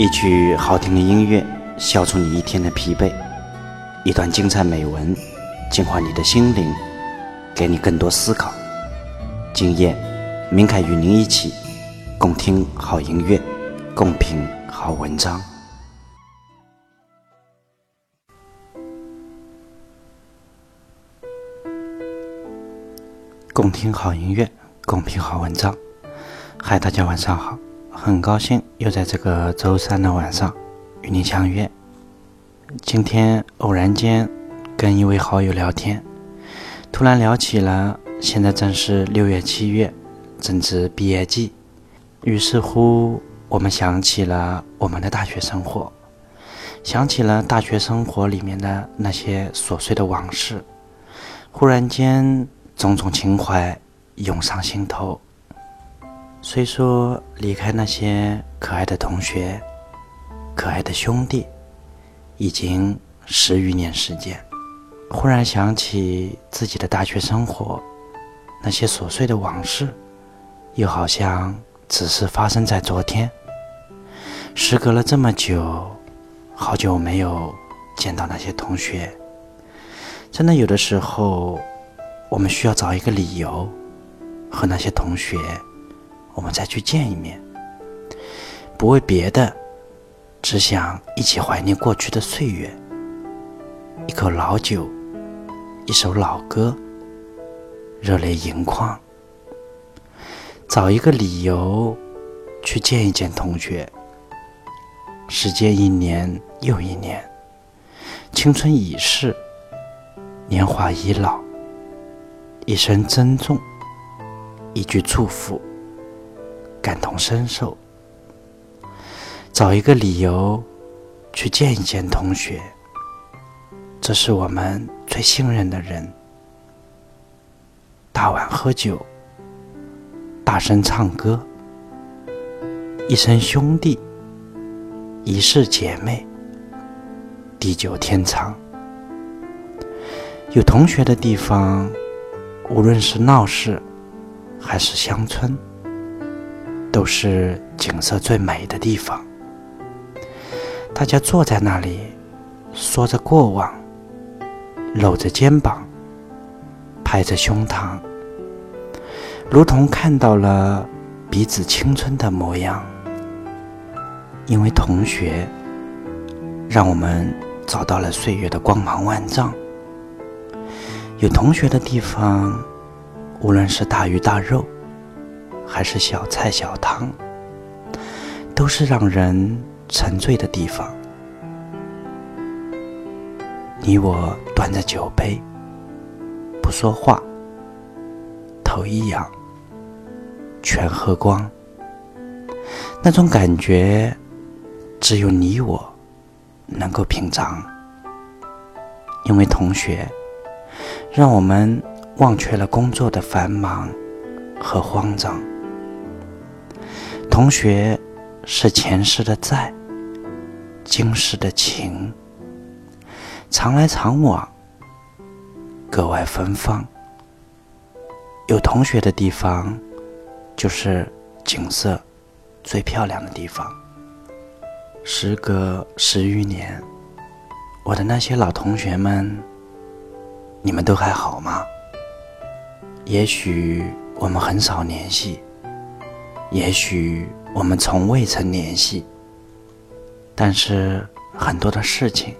一曲好听的音乐，消除你一天的疲惫；一段精彩美文，净化你的心灵，给你更多思考。今夜，明凯与您一起共听好音乐，共品好文章。共听好音乐，共品好文章。嗨，大家晚上好，很高兴又在这个周三的晚上与你相约。今天偶然间跟一位好友聊天，突然聊起了现在正是六月七月，正值毕业季，于是乎我们想起了我们的大学生活，想起了大学生活里面的那些琐碎的往事，忽然间。种种情怀涌上心头。虽说离开那些可爱的同学、可爱的兄弟，已经十余年时间，忽然想起自己的大学生活，那些琐碎的往事，又好像只是发生在昨天。时隔了这么久，好久没有见到那些同学，真的有的时候。我们需要找一个理由，和那些同学，我们再去见一面。不为别的，只想一起怀念过去的岁月。一口老酒，一首老歌，热泪盈眶。找一个理由，去见一见同学。时间一年又一年，青春已逝，年华已老。一声珍重，一句祝福，感同身受。找一个理由去见一见同学，这是我们最信任的人。大碗喝酒，大声唱歌，一生兄弟，一世姐妹，地久天长。有同学的地方。无论是闹市，还是乡村，都是景色最美的地方。大家坐在那里，说着过往，搂着肩膀，拍着胸膛，如同看到了彼此青春的模样。因为同学，让我们找到了岁月的光芒万丈。有同学的地方，无论是大鱼大肉，还是小菜小汤，都是让人沉醉的地方。你我端着酒杯，不说话，头一仰，全喝光。那种感觉，只有你我能够品尝，因为同学。让我们忘却了工作的繁忙和慌张。同学是前世的债，今世的情，常来常往，格外芬芳。有同学的地方，就是景色最漂亮的地方。时隔十余年，我的那些老同学们。你们都还好吗？也许我们很少联系，也许我们从未曾联系，但是很多的事情，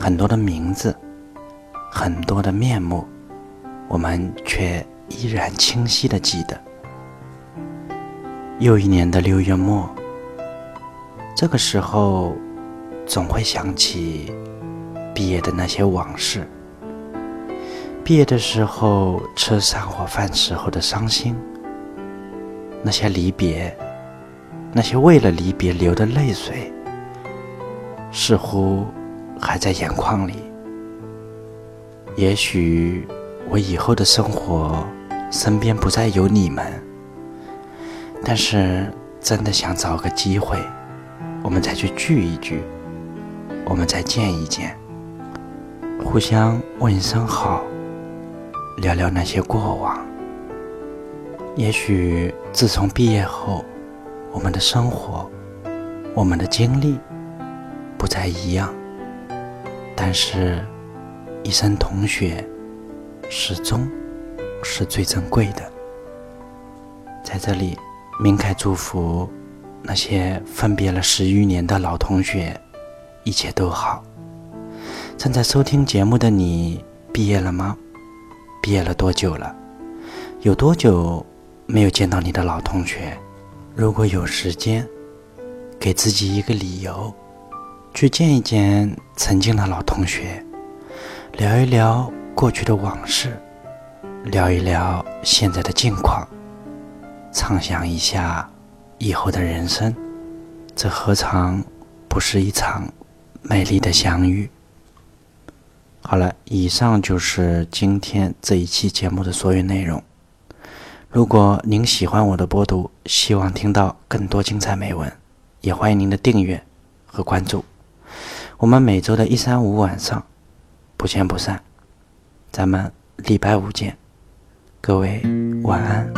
很多的名字，很多的面目，我们却依然清晰的记得。又一年的六月末，这个时候，总会想起毕业的那些往事。毕业的时候吃散伙饭时候的伤心，那些离别，那些为了离别流的泪水，似乎还在眼眶里。也许我以后的生活身边不再有你们，但是真的想找个机会，我们再去聚一聚，我们再见一见，互相问一声好。聊聊那些过往。也许自从毕业后，我们的生活，我们的经历不再一样，但是，一生同学始终是最珍贵的。在这里，明凯祝福那些分别了十余年的老同学，一切都好。正在收听节目的你，毕业了吗？毕业了多久了？有多久没有见到你的老同学？如果有时间。给自己一个理由，去见一见曾经的老同学，聊一聊过去的往事，聊一聊现在的近况，畅想一下以后的人生，这何尝不是一场美丽的相遇？好了，以上就是今天这一期节目的所有内容。如果您喜欢我的播读，希望听到更多精彩美文。也欢迎您的订阅和关注，我们每周的一三五晚上不见不散，咱们礼拜五见，各位晚安。